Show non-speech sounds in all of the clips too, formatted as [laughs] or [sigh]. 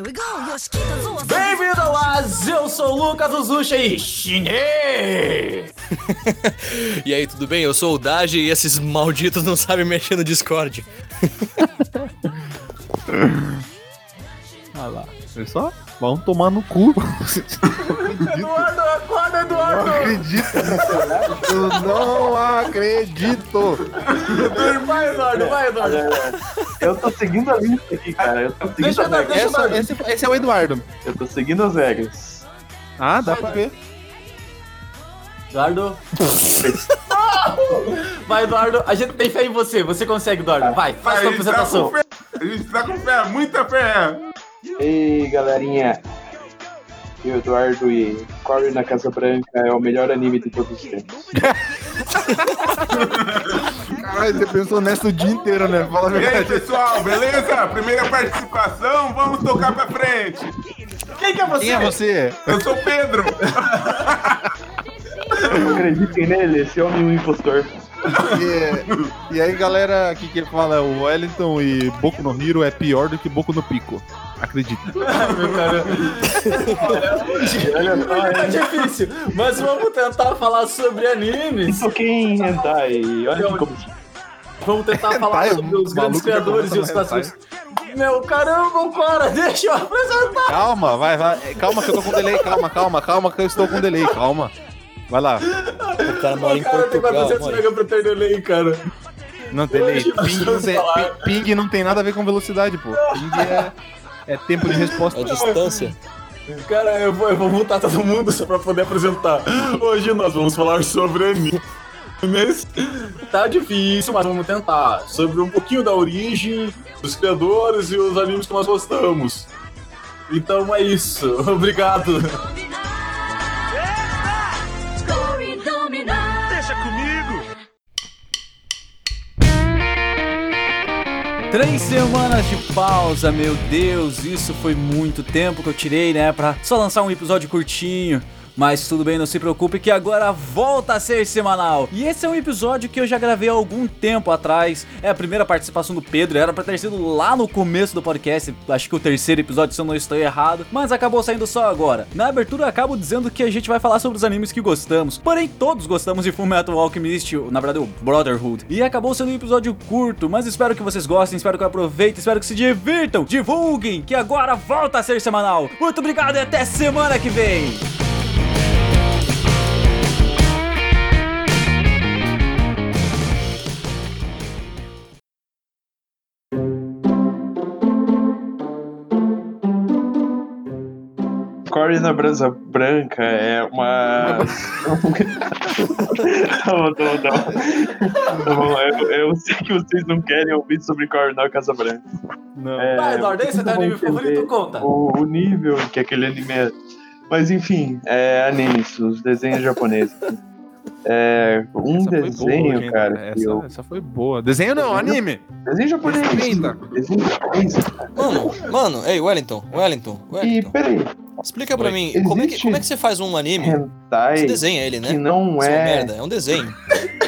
Bem-vindo ao As, eu sou o Lucas Uzucha e chinês! [laughs] e aí, tudo bem? Eu sou o Daji e esses malditos não sabem mexer no Discord. Olha [laughs] lá. Pessoal, vão tomar no cu. Eduardo, acorda, Eduardo! Não acredito Eu não acredito. Vai, Eduardo, vai, Eduardo. Eu tô seguindo a lista aqui, cara. Eu tô seguindo Deixa as eu- regras. eu- Essa- esse, esse é o Eduardo. Eu tô seguindo as regras. Ah, dá pra ver. Eduardo. [laughs] Vai, Eduardo. A gente tem fé em você. Você consegue, Eduardo. Vai, faz sua A gente tá apresentação. A gente tá com fé, muita fé. Ei, galerinha. Eu, Eduardo e Corey na Casa Branca é o melhor anime de todos os tempos. [laughs] Caralho, você pensou nessa o dia inteiro, né? Fala a E aí, verdade. pessoal, beleza? Primeira participação, vamos tocar pra frente. Quem que é você? Quem é você? Eu sou o Pedro. Acreditem nele, esse homem é um impostor. E, e aí, galera, aqui que fala o Wellington e Boku no Hero é pior do que Boku no Pico. Acredita. [laughs] Meu cara. Olha É difícil, mas vamos tentar falar sobre animes. Toquei em hentai. Olha como... Vamos tentar [laughs] falar sobre os grandes criadores e os clássicos. Meu caramba, cara, [laughs] deixa eu apresentar. Calma, vai, vai. Calma que eu tô com delay. Calma, calma, calma que eu estou com delay. Calma. Vai lá. O cara mora em cara tem Portugal. 400 mora. mega pra ter delay, cara. Não, delay. Ping tem, falar. pi- ping não tem nada a ver com velocidade, pô. Ping é, é tempo de resposta. É distância. Cara, eu vou, eu vou multar todo mundo só pra poder apresentar. Hoje nós vamos falar sobre animes. Tá difícil, mas vamos tentar. Sobre um pouquinho da origem, dos criadores e os animes que nós gostamos. Então é isso. [laughs] Obrigado. Três semanas de pausa, meu Deus, isso foi muito tempo que eu tirei, né, pra só lançar um episódio curtinho. Mas tudo bem, não se preocupe que agora volta a ser semanal. E esse é um episódio que eu já gravei há algum tempo atrás. É a primeira participação do Pedro, era pra ter sido lá no começo do podcast, acho que o terceiro episódio, se eu não estou errado, mas acabou saindo só agora. Na abertura eu acabo dizendo que a gente vai falar sobre os animes que gostamos, porém todos gostamos de Fullmetal Alchemist, na verdade o Brotherhood. E acabou sendo um episódio curto, mas espero que vocês gostem, espero que aproveitem, espero que se divirtam, divulguem, que agora volta a ser semanal. Muito obrigado e até semana que vem! Corey na Brasa Branca é uma. [laughs] não, não, não. não eu, eu sei que vocês não querem ouvir sobre Corey na Casa Branca. Não. É, Vai, esse é teu vocês anime favorito? Conta. O, o nível que aquele anime é. Mas enfim, é animes, os desenhos japoneses. É, um desenho, boa, cara. que Essa, eu- essa foi boa. Desenho não, anime. Desenho japonês. Desenho japonês. Mano, mano, ei, Wellington, Wellington, E Wellington. peraí, Explica pra mim, como é, que, como é que você faz um anime? hentai Você desenha ele, né? que não Seu é merda, é um desenho.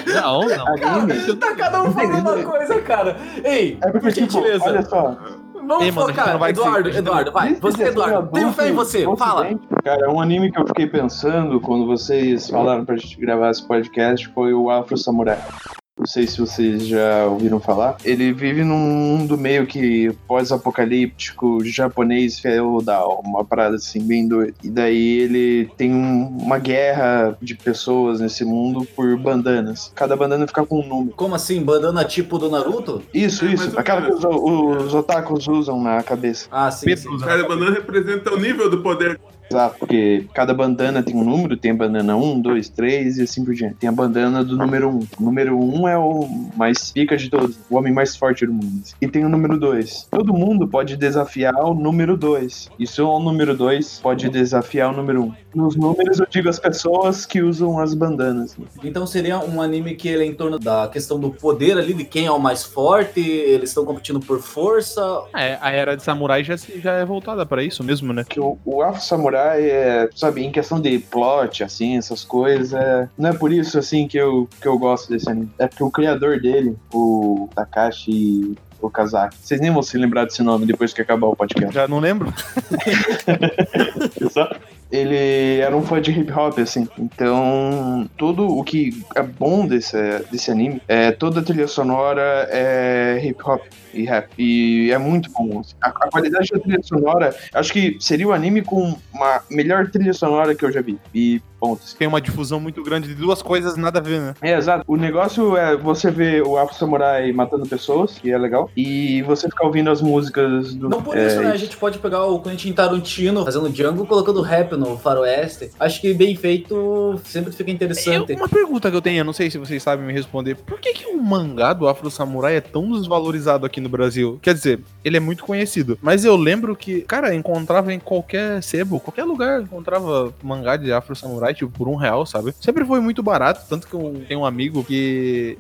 Não, não. [laughs] anime. [laughs] Tá cada um falando uma coisa, cara. Ei, É porque, por tipo, gentileza. olha só, Vamos Ei, mano, focar. vai Eduardo, ser- Eduardo, vai. Esse Você, Eduardo, tenho fé em você. Fala. Cara, um anime que eu fiquei pensando quando vocês falaram pra gente gravar esse podcast foi o Afro Samurai. Não sei se vocês já ouviram falar. Ele vive num mundo meio que pós-apocalíptico, japonês feudal, uma parada assim, bem doida. E daí ele tem um- uma guerra de pessoas nesse mundo por bandanas. Cada bandana fica com um número. Como assim, bandana tipo do Naruto? Isso, É, isso. Aquela que os, os otakus usam na cabeça. Ah, sim. Sim. Cada banana representa o nível do poder. Exato, porque cada bandana tem um número, tem a bandana 1, 2, 3 e assim por diante. Tem a bandana do número 1. O número 1 é o mais pica de todos, o homem mais forte do mundo. E tem o número 2. Todo mundo pode desafiar o número 2. E só o número 2 pode desafiar o número 1. Nos números eu digo as pessoas que usam as bandanas. Então seria um anime que ele é em torno da questão do poder ali, de quem é o mais forte, eles estão competindo por força. É, a era de samurai já, se- já é voltada pra isso mesmo, né? Que o, o Afro Samurai é, sabe, em questão de plot, assim, essas coisas, é, não é por isso, assim, que eu, que eu gosto desse anime. É porque o criador dele, o Takashi o Kazaki. Vocês nem vão se lembrar desse nome depois que acabar o podcast. Já não lembro. [laughs] [laughs] Exato. Ele era um fã de hip hop, assim. Então, tudo o que é bom desse, desse anime é toda a trilha sonora é hip hop e rap. E é muito bom. A, a qualidade da trilha sonora, acho que seria o anime com uma melhor trilha sonora que eu já vi. E ponto. Tem uma difusão muito grande de duas coisas nada a ver, né? É, exato. O negócio é você ver o Afro Samurai matando pessoas, que é legal, e você ficar ouvindo as músicas do. Não por é, isso, né? A gente pode pegar o Quentin Tarantino fazendo Django colocando rap no faroeste. Acho que bem feito sempre fica Eu, interessante. uma pergunta que eu tenho, eu não sei se vocês sabem me responder. Por que, que o mangá do Afro Samurai é tão desvalorizado aqui no Brasil? Quer dizer, ele é muito conhecido. Mas eu lembro que, cara, encontrava em qualquer sebo, qualquer lugar, encontrava mangá de Afro Samurai, tipo, por um real, sabe? Sempre foi muito barato. Tanto que eu tenho um amigo que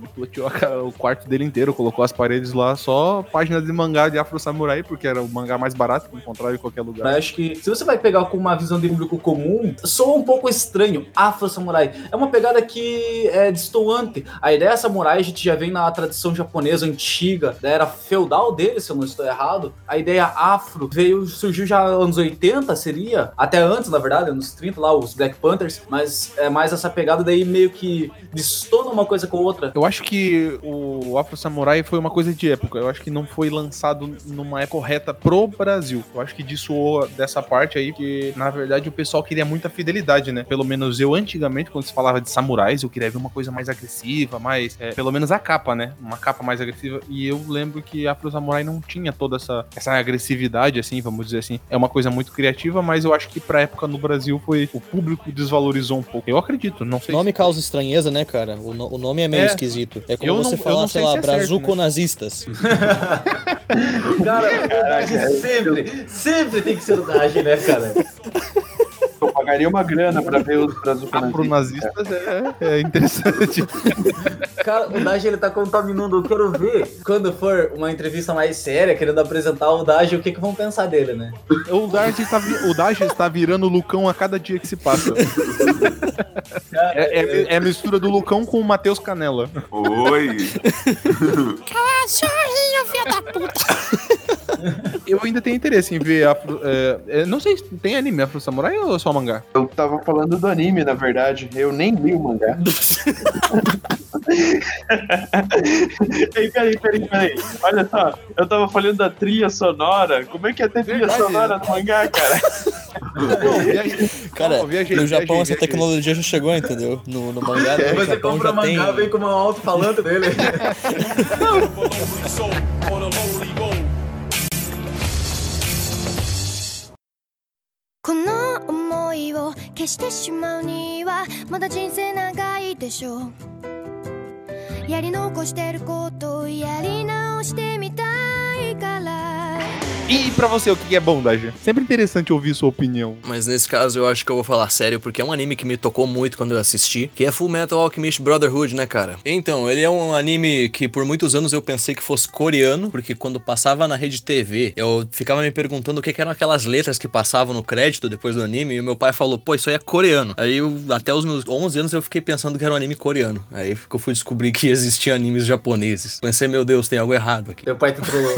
ca- o quarto dele inteiro, colocou as paredes lá, só páginas de mangá de Afro Samurai, porque era o mangá mais barato que encontrava em qualquer lugar. Mas acho que se você vai pegar com uma visão de público comum, soa um pouco estranho. Afro Samurai. É uma pegada que é destoante. A ideia samurai a gente já vem na tradição japonesa antiga, da era feudal dele, se eu não estou errado. A ideia afro veio, surgiu já nos anos 80, seria? Até antes, na verdade, anos 30 lá, os Black Panthers. Mas é mais essa pegada daí meio que destona uma coisa com outra. Eu acho que o Afro Samurai foi uma coisa de época. Eu acho que não foi lançado numa época correta pro Brasil. Eu acho que dissoou dessa parte aí, que na verdade o pessoal queria muita fidelidade, né? Pelo menos eu, antigamente, quando se falava de samurais, eu queria ver uma coisa mais agressiva, mais. é, pelo menos a capa, né? Uma capa mais agressiva. E eu lembro que Afro Samurai não tinha toda essa, essa agressividade, assim, vamos dizer assim. É uma coisa muito criativa, mas eu acho que pra época no Brasil foi. O público desvalorizou um pouco. Eu acredito, não O sei nome causa estranheza, né, cara? O, no- o nome é meio É. esquisito. É como Eu você não- falar, sei sei lá, se é certo, brazuco-nazistas. [laughs] Cara, verdade, sempre, sempre tem que ser o Daji, né, cara? [laughs] Pagaria uma grana pra ver os brazucanazistas. Afro-nazistas é, é interessante. [laughs] Cara, o Daji ele tá contaminando. Eu quero ver quando for uma entrevista mais séria, querendo apresentar o Daji, o que, que vão pensar dele, né? O Daji tá, vi- o Daji está virando Lucão a cada dia que se passa. É, é- é a mistura do Lucão com o Matheus Canela. Oi. Eu ainda tenho interesse em ver Afro. é, é, não sei se tem anime Afro Samurai ou só mangá. Eu tava falando do anime, na verdade. Eu nem li o mangá. [laughs] Ei, peraí, peraí, peraí. Olha só, eu tava falando da trilha sonora. Como é que é ter trilha Verdade. sonora no mangá, cara? Não, Cara, não, viajei, no Japão viajei, essa viajei. tecnologia já chegou, entendeu? No, no mangá, no Você Japão compra já mangá, tem... vem com uma alto-falante dele. こ [laughs] [laughs] してしまうにはまだ人生長いでしょう。やり残してることをやり直してみたいから。E pra você, o que é bom, Daji? Sempre interessante ouvir sua opinião. Mas nesse caso eu acho que eu vou falar sério, porque é um anime que me tocou muito quando eu assisti, que é Full Metal Alchemist Brotherhood, né, cara? Então, ele é um anime que por muitos anos eu pensei que fosse coreano, porque quando passava na rede TV, eu ficava me perguntando o que, que eram aquelas letras que passavam no crédito depois do anime, e o meu pai falou, pô, isso aí é coreano. Aí eu, até os meus 11 anos eu fiquei pensando que era um anime coreano. Aí eu fui descobrir que existiam animes japoneses. Pensei, meu Deus, tem algo errado aqui. Meu pai te trollou.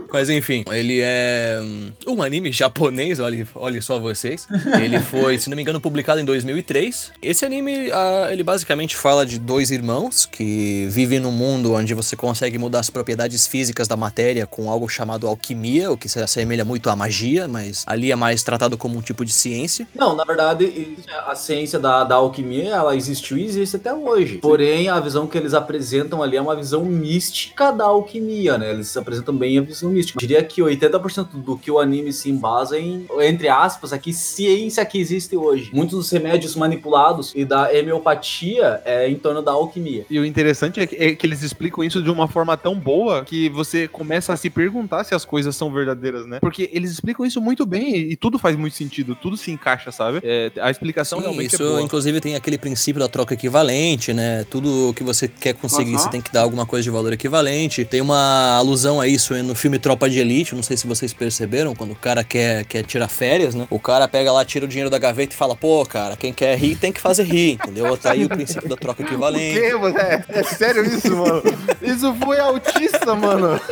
[laughs] Mas enfim, ele é hum, um anime japonês, olha, olha só vocês. [laughs] Ele foi, se não me engano, publicado em 2003. Esse anime, ah, ele basicamente fala de dois irmãos que vivem num mundo onde você consegue mudar as propriedades físicas da matéria com algo chamado alquimia, o que se assemelha muito à magia, mas ali é mais tratado como um tipo de ciência. Não, na verdade, a ciência da, da alquimia, ela existiu e existe até hoje. Porém, a visão que eles apresentam ali é uma visão mística da alquimia, né? Eles apresentam bem a visão mística. Eu diria que 80% do que o anime se embasa em, entre aspas, aqui, ciência que existe hoje. Muitos dos remédios manipulados e da homeopatia é em torno da alquimia. E o interessante é que, é que eles explicam isso de uma forma tão boa que você começa a se perguntar se as coisas são verdadeiras, né? Porque eles explicam isso muito bem e, e tudo faz muito sentido, tudo se encaixa, sabe? É, a explicação Sim, realmente isso é boa. inclusive tem aquele princípio da troca equivalente, né? Tudo que você quer conseguir, você tem que dar alguma coisa de valor equivalente. Tem uma uma alusão a isso no filme Tropa de Elite, não sei se vocês perceberam, quando o cara quer, quer tirar férias, né? O cara pega lá, tira o dinheiro da gaveta e fala, pô, cara, quem quer rir tem que fazer rir, entendeu? Tá aí o princípio da troca O equivalente. quê, mano? É, é sério isso, mano? Isso foi autista, mano. [laughs]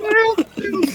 Meu Deus,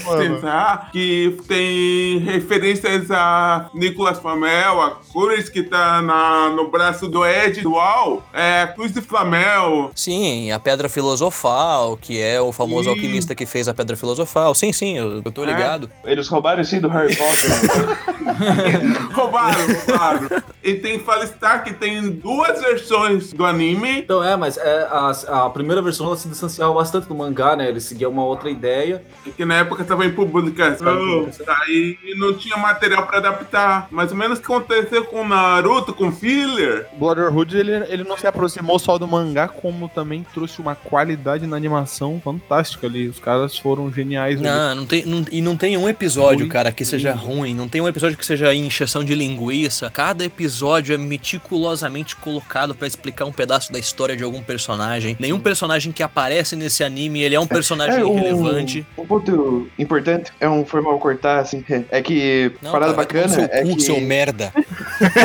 que tem referências a Nicolas Flamel, a cores que tá na, no braço do Ed dual, é Cruz de Flamel. Sim, a Pedra Filosofal, que é o famoso Sim. alquimista que fez a Pedra Filosofal. Sim, sim, eu, eu tô ligado. Eles roubaram sim do Harry Potter. [laughs] roubaram, roubaram. E tem Falistar que tem duas versões do anime. Então é, mas é, a, a primeira versão ela se distanciava bastante do mangá, né? Ele seguia uma outra ideia. Que na época tava em publicação, aí não tinha material pra adaptar. Mais ou menos o que aconteceu com Naruto, com Filler. Brotherhood, ele, ele não se aproximou só do mangá, como também trouxe uma qualidade na animação fantástica ali. Os caras foram geniais. ali. Não, não tem, não- e não tem um episódio, cara, que seja ruim. Não tem um episódio que seja encheção de linguiça. Cada episódio é meticulosamente colocado pra explicar um pedaço da história de algum personagem. Nenhum personagem que aparece nesse anime, ele é um personagem É, um, relevante. um ponto importante é um formal cortar, assim, é que Não, parada cara, no bacana seu é cu, que... seu merda.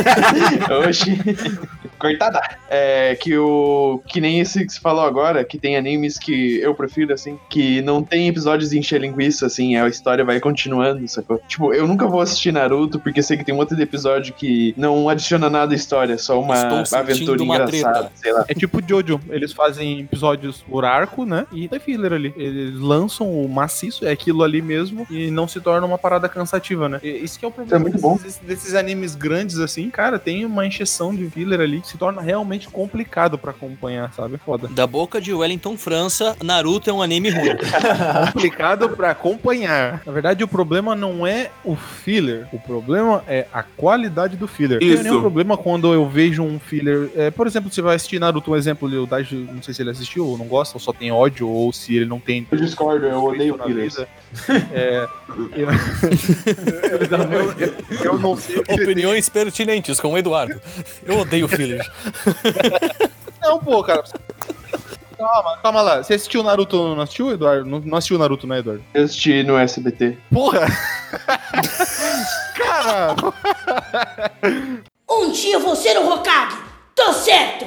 [laughs] Oxi. Cortada. É que o. Que nem esse que você falou agora, que tem animes que eu prefiro, assim, que não tem episódios de encher linguiça, assim, a história vai continuando, sacou? Tipo, eu nunca vou assistir Naruto porque sei que tem um outro episódio que não adiciona nada à história, é só uma Estou aventura uma engraçada, treta. sei lá. É tipo Jojo, eles fazem episódios por arco, né? E tem filler ali. Eles lançam o maciço, é aquilo ali mesmo, e não se torna uma parada cansativa, né? E Isso que é o problema muito bom. desses, desses animes grandes assim, cara, tem uma encheção de filler ali se torna realmente complicado pra acompanhar, sabe? Foda. Da boca de Wellington França, Naruto é um anime ruim. [laughs] complicado pra acompanhar. Na verdade, o problema não é o filler, o problema é a qualidade do filler. Não Isso. tem nenhum problema quando eu vejo um filler. é, por exemplo, você vai assistir Naruto, um exemplo, o Daji, não sei se ele assistiu ou não gosta, ou só tem ódio, ou se ele não tem. Eu discordo, eu odeio fillers. É, eu, eu, [laughs] eu- [laughs] eu não sei. Opiniões pertinentes com o Eduardo. Eu odeio fillers. [laughs] Não, pô, cara. Calma, calma lá. Você assistiu Naruto, não assistiu, Eduardo? Não, não assistiu Naruto, né, Eduardo? Eu assisti no SBT. Porra! [laughs] cara! Um dia eu vou ser um Hokage. Tô certo.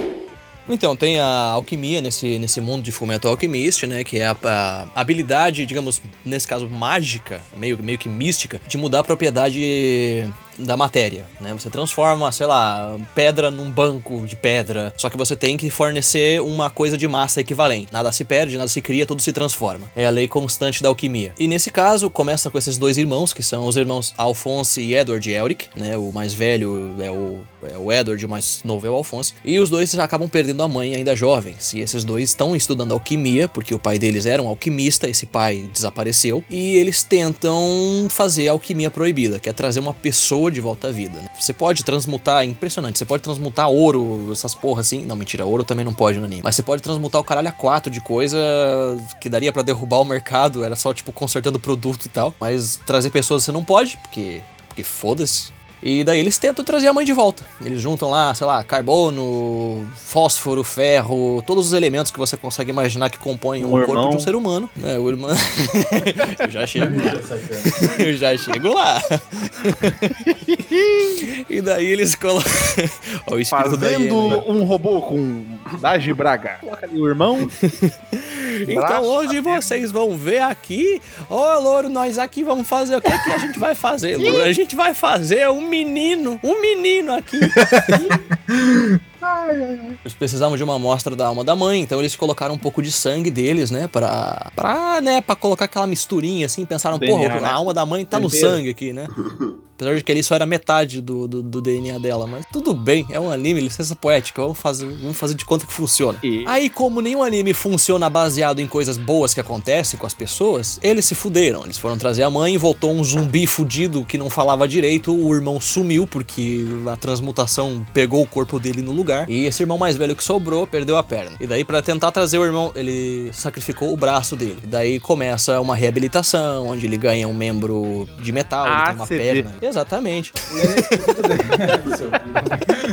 Então, tem a alquimia nesse, nesse mundo de Fullmetal Alchemist, né? Que é a, a habilidade, digamos, nesse caso, mágica, meio, meio que mística, de mudar a propriedade da matéria, né? Você transforma, sei lá, pedra num banco de pedra, só que você tem que fornecer uma coisa de massa equivalente. Nada se perde, nada se cria, tudo se transforma. É a lei constante da alquimia. E nesse caso, começa com esses dois irmãos, que são os irmãos Alphonse e Edward Elric, né? O mais velho é o, é o Edward, o mais novo é o Alphonse. E os dois acabam perdendo a mãe ainda jovens. E esses dois estão estudando alquimia, porque o pai deles era um alquimista, esse pai desapareceu. E eles tentam fazer a alquimia proibida, que é trazer uma pessoa de volta à vida. né? Você pode transmutar, é impressionante, você pode transmutar ouro, essas porra assim. Não, mentira, ouro também não pode no anime. Mas você pode transmutar o caralho a quatro de coisa que daria pra derrubar o mercado, era só tipo consertando produto e tal. Mas trazer pessoas você não pode, porque. Porque foda-se. E daí eles tentam trazer a mãe de volta. Eles juntam lá, sei lá, carbono, fósforo, ferro, todos os elementos que você consegue imaginar que compõem Um o corpo irmão. de um ser humano. É, o irmão. [laughs] Eu já chego. [laughs] Eu já chego lá. e daí eles colocam. [laughs] Ó, Fazendo hiena. um robô com Daji Braga. Coloca ali o irmão. Então hoje vocês vão ver aqui. Ô, Louro, nós aqui vamos fazer o que que a gente vai fazer, Louro? A gente vai fazer um menino, um menino aqui. [laughs] Eles precisavam de uma amostra da alma da mãe, então eles colocaram um pouco de sangue deles, né, pra, pra, né, pra colocar aquela misturinha, assim, pensaram, porra, né? a alma da mãe tá no sangue aqui, né. Apesar de que ali só era metade do, do, do DNA dela, mas tudo bem, é um anime, licença poética, vamos fazer, vamos fazer de conta que funciona. E- Aí, como nenhum anime funciona baseado em coisas boas que acontecem com as pessoas, eles se fuderam. Eles foram trazer a mãe, voltou um zumbi fudido que não falava direito, o irmão sumiu porque a transmutação pegou o corpo dele no lugar. E esse irmão mais velho que sobrou perdeu a perna. E daí, pra tentar trazer o irmão, ele sacrificou o braço dele. E daí começa uma reabilitação, onde ele ganha um membro de metal, ele Ah, tem uma CD. perna. Exatamente. [laughs]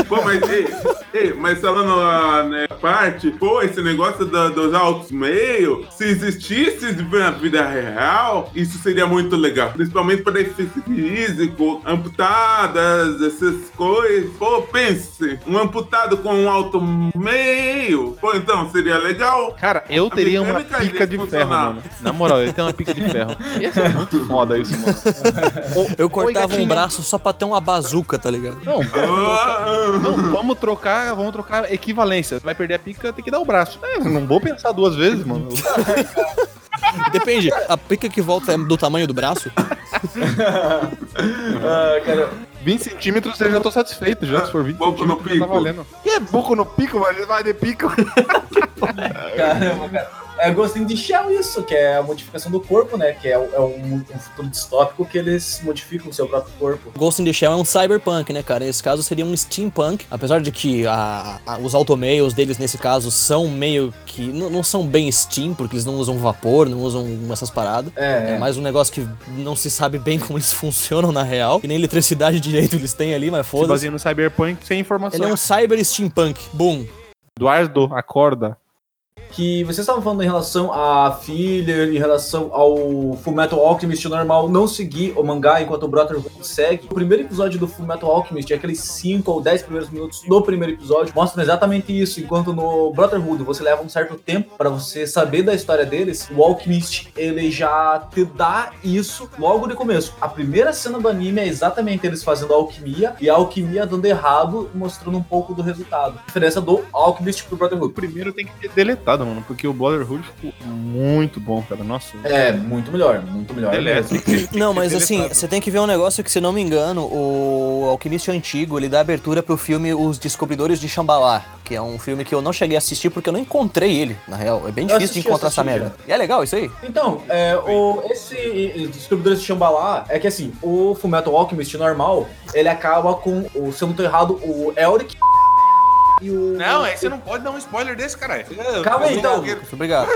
Pô, mas, ei, ei, mas falando a né, parte, pô, esse negócio da- dos altos meios, se existisse na vida real, isso seria muito legal. Principalmente para deficiência físico, amputadas, essas coisas. Pô, pense, um amputado com um alto meio, pô, então seria legal. Cara, eu teria uma pica de ferro, mano. Na moral, eu tenho uma pica de ferro. Ia [laughs] ser muito foda isso, mano. Eu cortava um braço só pra ter uma bazuca, tá ligado? Não, Ah, não, vamos trocar, vamos trocar equivalência. Vai perder a pica, tem que dar o braço. É, não vou pensar duas vezes, mano. [laughs] Depende, a pica que volta é do tamanho do braço? [laughs] Ah, cara, 20 centímetros eu já tô satisfeito, já. Se for 20 Boco no tá pico. valendo. Que é boco no pico? Ele vai de pico. [laughs] caramba, cara. É Ghost in the Shell isso, que é a modificação do corpo, né? Que é, é um, um futuro distópico que eles modificam o seu próprio corpo. Ghost in the Shell é um cyberpunk, né, cara? Nesse caso seria um steampunk, apesar de que a- a- os automeios deles, nesse caso, são meio que. não são bem steam, porque eles não usam vapor, não usam essas paradas. É, É mais um negócio que não se sabe bem [laughs] como eles funcionam na real. Que nem eletricidade [laughs] direito eles têm ali, mas Se foda-se. baseia no Cyberpunk sem informação. Ele é um cyber steampunk. Boom. Eduardo, acorda. Que vocês estavam falando em relação a filler, em relação ao Fullmetal Alchemist normal não seguir o mangá enquanto o Brotherhood segue. O primeiro episódio do Fullmetal Alchemist, aqueles 5 ou 10 primeiros minutos do primeiro episódio, mostram exatamente isso, enquanto no Brotherhood você leva um certo tempo para você saber da história deles, o Alchemist ele já te dá isso logo de começo. A primeira cena do anime é exatamente eles fazendo alquimia e a alquimia dando errado, mostrando um pouco do resultado. A diferença do Alchemist pro Brotherhood. primeiro tem que ter mano, porque o Brotherhood ficou muito bom, cara. Nossa. É, muito melhor, muito melhor. Tem [laughs] Não, que mas assim, você tem que ver um negócio que, se não me engano, o Alquimista Antigo, ele dá abertura pro filme Os Descobridores de Shambhala, que é um filme que eu não cheguei a assistir porque eu não encontrei ele, na real. É bem Eu difícil assisti, de encontrar essa assisti, merda. E é legal isso aí? Então, é, o, esse Descobridores de Shambhala é que assim, o Fullmetal Alchemist normal, ele acaba com, o, se eu não tô errado, o Elric e o... Não, aí você não pode dar um spoiler desse, caralho. Calma aí, então. Obrigado.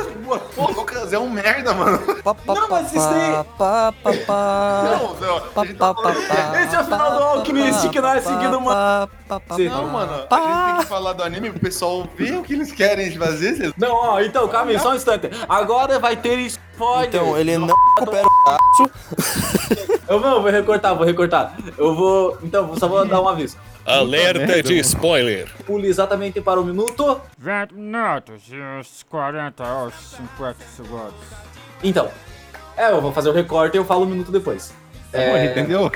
Pô, Lucas é um merda, mano. Não, mas isso aí- Não, não. Esse é o final do Alchemist, que não é seguido uma- Não, mano, a gente tem que falar do anime pro pessoal ver o que eles querem fazer. vocês- Não, ó, então, calma aí, só um instante. Agora vai ter spoiler. Então, ele não recupera o braço. Eu não, vou recortar, vou recortar. Eu vou... Então, só vou dar um aviso. Alerta de spoiler. Pule exatamente para o minuto... 20 minutos e uns 40 aos 50 segundos. Então, é, eu vou fazer o recorte e eu falo um minuto depois. Tá bom, entendeu?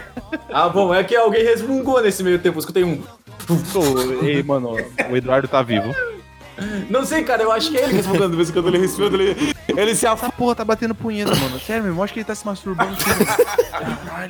Ah, bom, é que alguém resmungou nesse meio tempo, eu escutei um... Ei, mano, o Eduardo tá vivo. Não sei, cara, eu acho que é ele respondendo de vez em quando ele respira, ele, ele se Essa porra tá batendo punheta, mano. Sério mesmo, acho que ele tá se masturbando.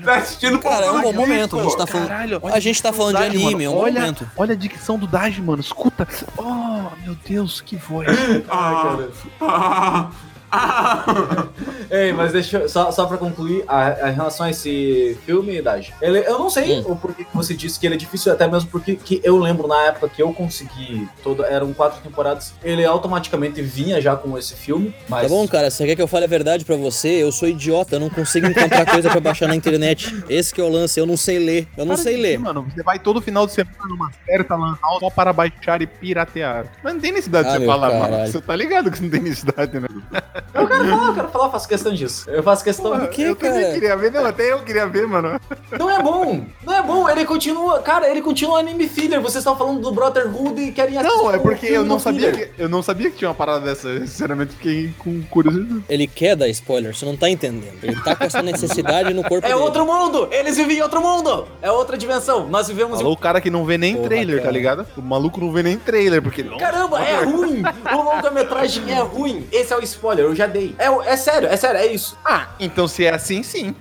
Tá assistindo Cara, é um bom momento. A gente tá falando, Caralho, a gente tá falando de Daj, anime, é mano. um bom olha, momento. olha a dicção do Daj, mano. Escuta. Oh, meu Deus, que voz. Ah, ah, ah. [laughs] Ei, mas deixa eu, só, só pra concluir, a, a- em relação a esse filme, Daj, ele, eu não sei o porquê que você disse que ele é difícil, até mesmo porque que eu lembro na época que eu consegui, todo, eram quatro temporadas, ele automaticamente vinha já com esse filme, mas... Tá bom, cara, você quer que eu fale a verdade pra você? Eu sou idiota, eu não consigo encontrar coisa pra baixar na internet. Esse que é o lance, eu não sei ler. Eu não Para sei ler. Mano, você vai todo final de semana numa certa lan house só para baixar e piratear. Mas não tem necessidade Ah, de você falar, mano. caralho. Você tá ligado que não tem necessidade, né? [laughs] Eu quero falar, eu quero falar, eu faço questão disso. Eu faço questão... que, eu também cara? queria ver, não, até eu queria ver, mano. Não é bom, não é bom, ele continua, cara, ele continua anime filler, vocês estão falando do Brotherhood e querem assistir Não, é porque eu não do sabia filler. que, eu não sabia que tinha uma parada dessa. Eu, Sinceramente, fiquei com curiosidade. Ele quer dar spoiler, você não tá entendendo. Ele tá com essa necessidade no corpo É dele. outro mundo! Eles vivem em outro mundo! É outra dimensão. Nós vivemos em Falou o cara que não vê nem Porra, trailer, cara. tá ligado? O maluco não vê nem trailer, porque não. Caramba, é ruim! O longa-metragem é ruim. Esse é o spoiler, eu já dei. É, é sério, é sério, é isso. Ah, então se é assim, sim.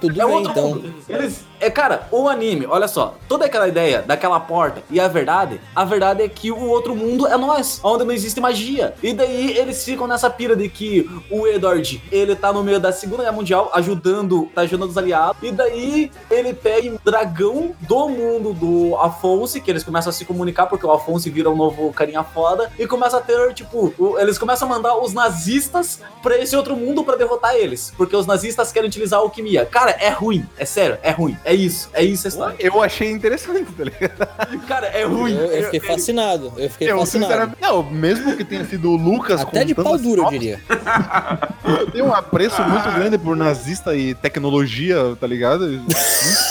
Tudo É bem, outro então. mundo. Eles. É, cara, o anime, olha só, toda aquela ideia daquela porta e a verdade, a verdade é que o outro mundo é nós, onde não existe magia. E daí eles ficam nessa pira de que o Edward, ele tá no meio da Segunda Guerra Mundial ajudando, tá ajudando os aliados. E daí ele pega o dragão do mundo do Afonso, que eles começam a se comunicar porque o Afonso vira um novo carinha foda e começa a ter, tipo, eles começam a mandar os nazistas pra esse outro mundo pra derrotar eles, porque os nazistas querem utilizar a alquimia. Cara, é ruim, é sério, é ruim. É isso, é isso a história. Eu achei interessante, tá ligado? Cara, é ruim. Eu, eu fiquei fascinado. Eu fiquei Eu, fascinado. não, mesmo que tenha sido o Lucas Até de pau duro, eu diria. [laughs] Eu tenho um apreço muito grande por nazista e tecnologia, tá ligado? [laughs]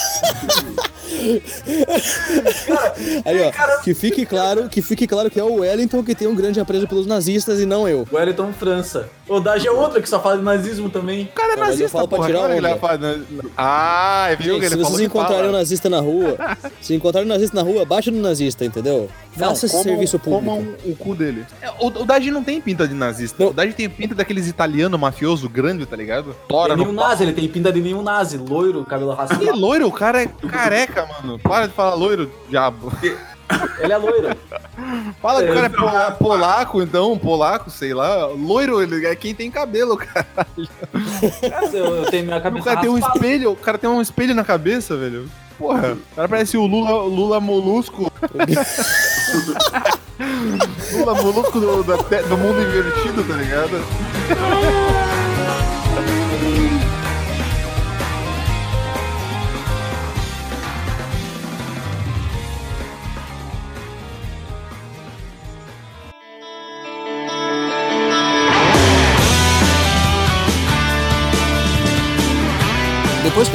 Aí, ó, que fique claro, que fique claro que é o Wellington que tem um grande apreço pelos nazistas e não eu. Wellington França. O Daj é outro que só fala de nazismo também. O cara é eu nazista, falo pra porra. tirar ele? Ah, viu Gente, que se ele falou vocês encontrarem um nazista na rua, se encontrarem um nazista na rua, bate no nazista, entendeu? Não, Faça esse serviço público. comam o cu dele. É, o, o Daji não tem pinta de nazista. Não. O Daji tem pinta daqueles italiano mafioso grande, tá ligado? Tora Ele é no nazi, ele tem pinta de nenhum nazi. Loiro, cabelo raspado. loiro, o cara é careca, mano. Para de falar loiro, diabo. ele é loiro. Fala que o cara é É, pola- polaco, então, polaco, sei lá. Loiro, ele é quem tem cabelo, cara. Eu, eu tenho minha O cabeça cara tem um espelho, o cara tem um espelho na cabeça, velho. Porra, o cara parece o Lula, Lula Molusco. [laughs] [laughs] Lula Molusco do, te- do mundo invertido, tá ligado? [laughs]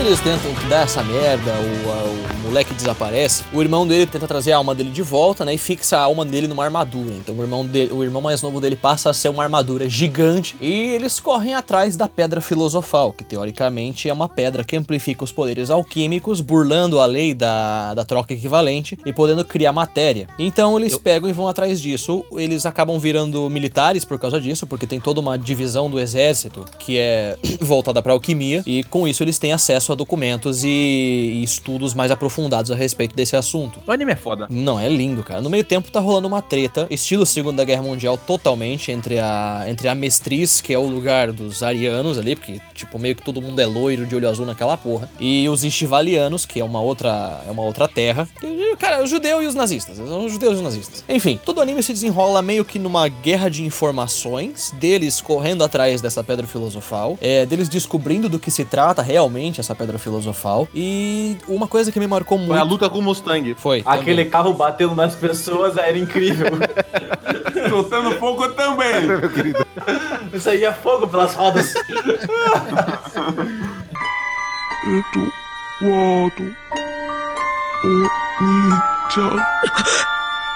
eles tentam dar essa merda, o, o moleque desaparece, o irmão dele tenta trazer a alma dele de volta, né? E fixa a alma dele numa armadura. Então o irmão, dele, o irmão mais novo dele passa a ser uma armadura gigante. E eles correm atrás da pedra filosofal, que teoricamente é uma pedra que amplifica os poderes alquímicos, burlando a lei da, da troca equivalente e podendo criar matéria. Então eles pegam e vão atrás disso. Eles acabam virando militares por causa disso, porque tem toda uma divisão do exército que é [clears throat] voltada para alquimia. E com isso eles têm acesso a documentos e, estudos mais aprofundados a respeito desse assunto. O anime é foda. Não, é lindo, cara. No meio tempo tá rolando uma treta, estilo Segunda Guerra Mundial totalmente, entre a, entre a Mestriz, que é o lugar dos arianos ali, porque, tipo, meio que todo mundo é loiro de olho azul naquela porra, e os Estivalianos, que é uma outra, é uma outra terra. E, cara, o judeu e os nazistas. Os judeus e os nazistas. Enfim, todo o anime se desenrola meio que numa guerra de informações, deles correndo atrás dessa pedra filosofal, é, deles descobrindo do que se trata realmente essa pedra filosofal. E uma coisa que me marcou Foi a muito. luta com o Mustang. Foi. Aquele também. carro batendo nas pessoas era incrível. [laughs] Soltando fogo também. [laughs] Meu querido. Isso aí é fogo pelas rodas.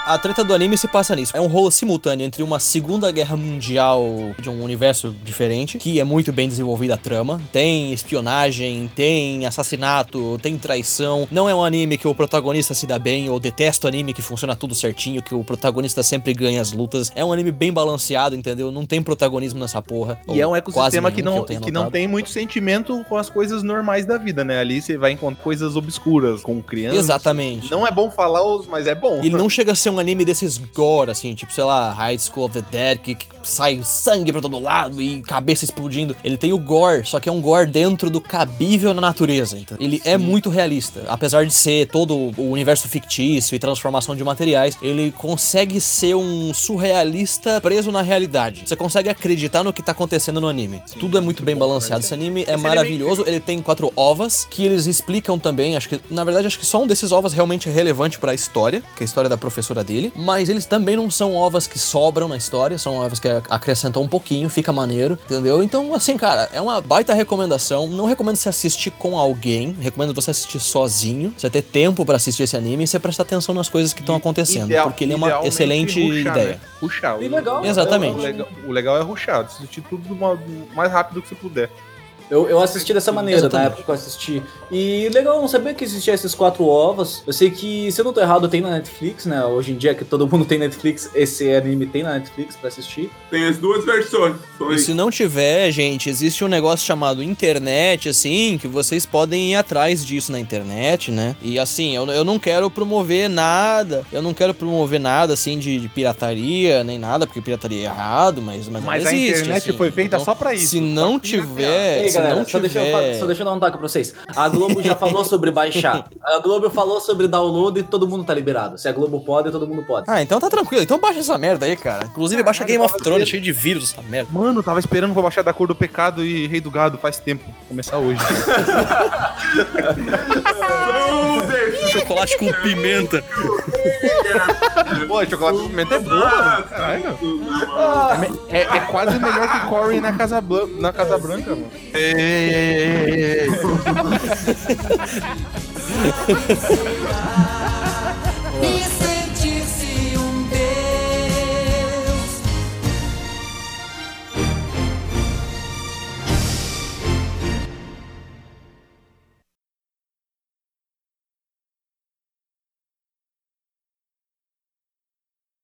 A treta do anime se passa nisso. É um rolo simultâneo entre uma Segunda Guerra Mundial de um universo diferente, que é muito bem desenvolvida a trama. Tem espionagem, tem assassinato, tem traição. Não é um anime que o protagonista se dá bem. Eu detesto anime que funciona tudo certinho, que o protagonista sempre ganha as lutas. É um anime bem balanceado, entendeu? Não tem protagonismo nessa porra. E é um Ou ecossistema que não, que, tenha não tem muito sentimento com as coisas normais da vida, né? Ali você vai encontrar coisas obscuras com crianças. Exatamente. Não é bom falar, os- mas é bom. Ele não chega a ser um anime desses gore, assim, tipo, sei lá, High School of the Dead, que, que sai sangue pra todo lado e cabeça explodindo. Ele tem o gore, só que é um gore dentro do cabível na natureza. Então, ele é muito realista. Apesar de ser todo o universo fictício e transformação de materiais, ele consegue ser um surrealista preso na realidade. Você consegue acreditar no que tá acontecendo no anime. Tudo é muito bem balanceado. Esse anime é maravilhoso. Ele tem quatro ovas que eles explicam também. Acho que, na verdade, acho que só um desses ovas realmente é relevante pra história, que é a história da professora dele. Mas eles também não são ovas que sobram na história, são ovas que acrescentam um pouquinho, fica maneiro, entendeu? Então, assim, cara, é uma baita recomendação. Não recomendo você assistir com alguém, recomendo você assistir sozinho, você ter tempo pra assistir esse anime e você prestar atenção nas coisas que estão acontecendo, Ideal- porque ele é uma excelente rushar, ideia. Né? Rushar. E legal. Exatamente. O legal, o legal é rushar, assistir tudo do mais rápido que você puder. Eu, eu assisti dessa maneira Exatamente. na época que eu assisti. E legal, não sabia que existia esses quatro ovos. Eu sei que, se eu não tô errado, tem na Netflix, né? Hoje em dia que todo mundo tem Netflix, esse anime tem na Netflix pra assistir. Tem as duas versões. E se não tiver, gente, existe um negócio chamado internet, assim, que vocês podem ir atrás disso na internet, né? E assim, eu, eu não quero promover nada, eu não quero promover nada, assim, de, de pirataria, nem nada, porque pirataria é errado, mas, mas, Mas ela a existe, internet assim. foi feita Então, só pra isso. Se não tiver, Se galera, não só, deixa eu, tiver- só deixa eu dar um toque pra vocês. A Globo já falou sobre baixar. A Globo falou sobre download e todo mundo tá liberado. Se a Globo pode, todo mundo pode. Ah, então tá tranquilo. Então baixa essa merda aí, cara. Inclusive, baixa Game of Thrones, cheio de vírus essa merda. Mano, tava esperando pra baixar da cor do pecado e rei do gado faz tempo. Começar hoje. [laughs] Chocolate com pimenta. [laughs] Pô, chocolate com pimenta é bom, mano. Caralho. É, é quase melhor que Corey na Casa, Blan- na casa Branca, mano. Ei, ei, ei, ei, ei, ei.